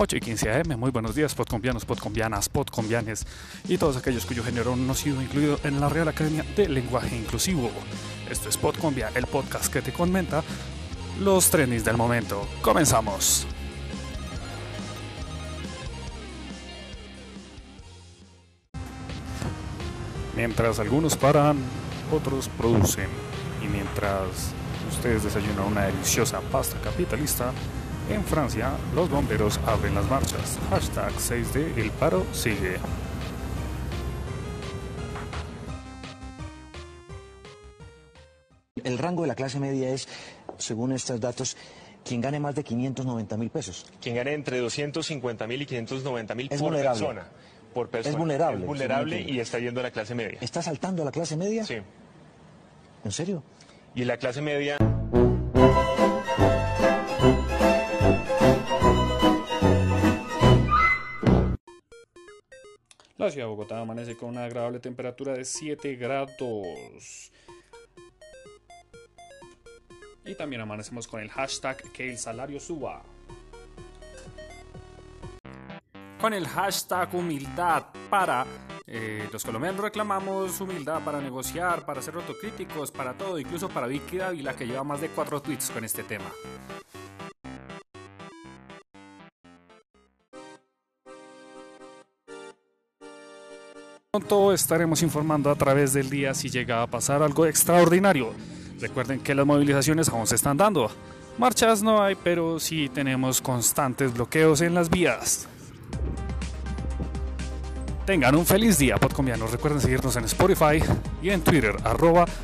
8 y 15 AM. Muy buenos días, podcombianos, podcombianas, podcombianes y todos aquellos cuyo género no ha sido incluido en la Real Academia de Lenguaje Inclusivo. Esto es Podcombia, el podcast que te comenta los trendings del momento. Comenzamos. Mientras algunos paran, otros producen. Y mientras ustedes desayunan una deliciosa pasta capitalista, en Francia, los bomberos abren las marchas. Hashtag 6D, el paro sigue. El rango de la clase media es, según estos datos, quien gane más de 590 mil pesos. Quien gane entre 250 mil y 590 mil Es por vulnerable. persona. Por persona. Es vulnerable, Es vulnerable y está yendo a la clase media. ¿Está saltando a la clase media? Sí. ¿En serio? Y la clase media La ciudad de Bogotá amanece con una agradable temperatura de 7 grados. Y también amanecemos con el hashtag que el salario suba. Con el hashtag humildad para... eh, los colombianos reclamamos humildad para negociar, para ser autocríticos, para todo, incluso para Vicky Dávila que lleva más de 4 tweets con este tema. Pronto estaremos informando a través del día si llega a pasar algo extraordinario. Recuerden que las movilizaciones aún se están dando. Marchas no hay, pero sí tenemos constantes bloqueos en las vías. Tengan un feliz día, podcombianos. Recuerden seguirnos en Spotify y en Twitter,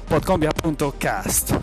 podcombia.cast.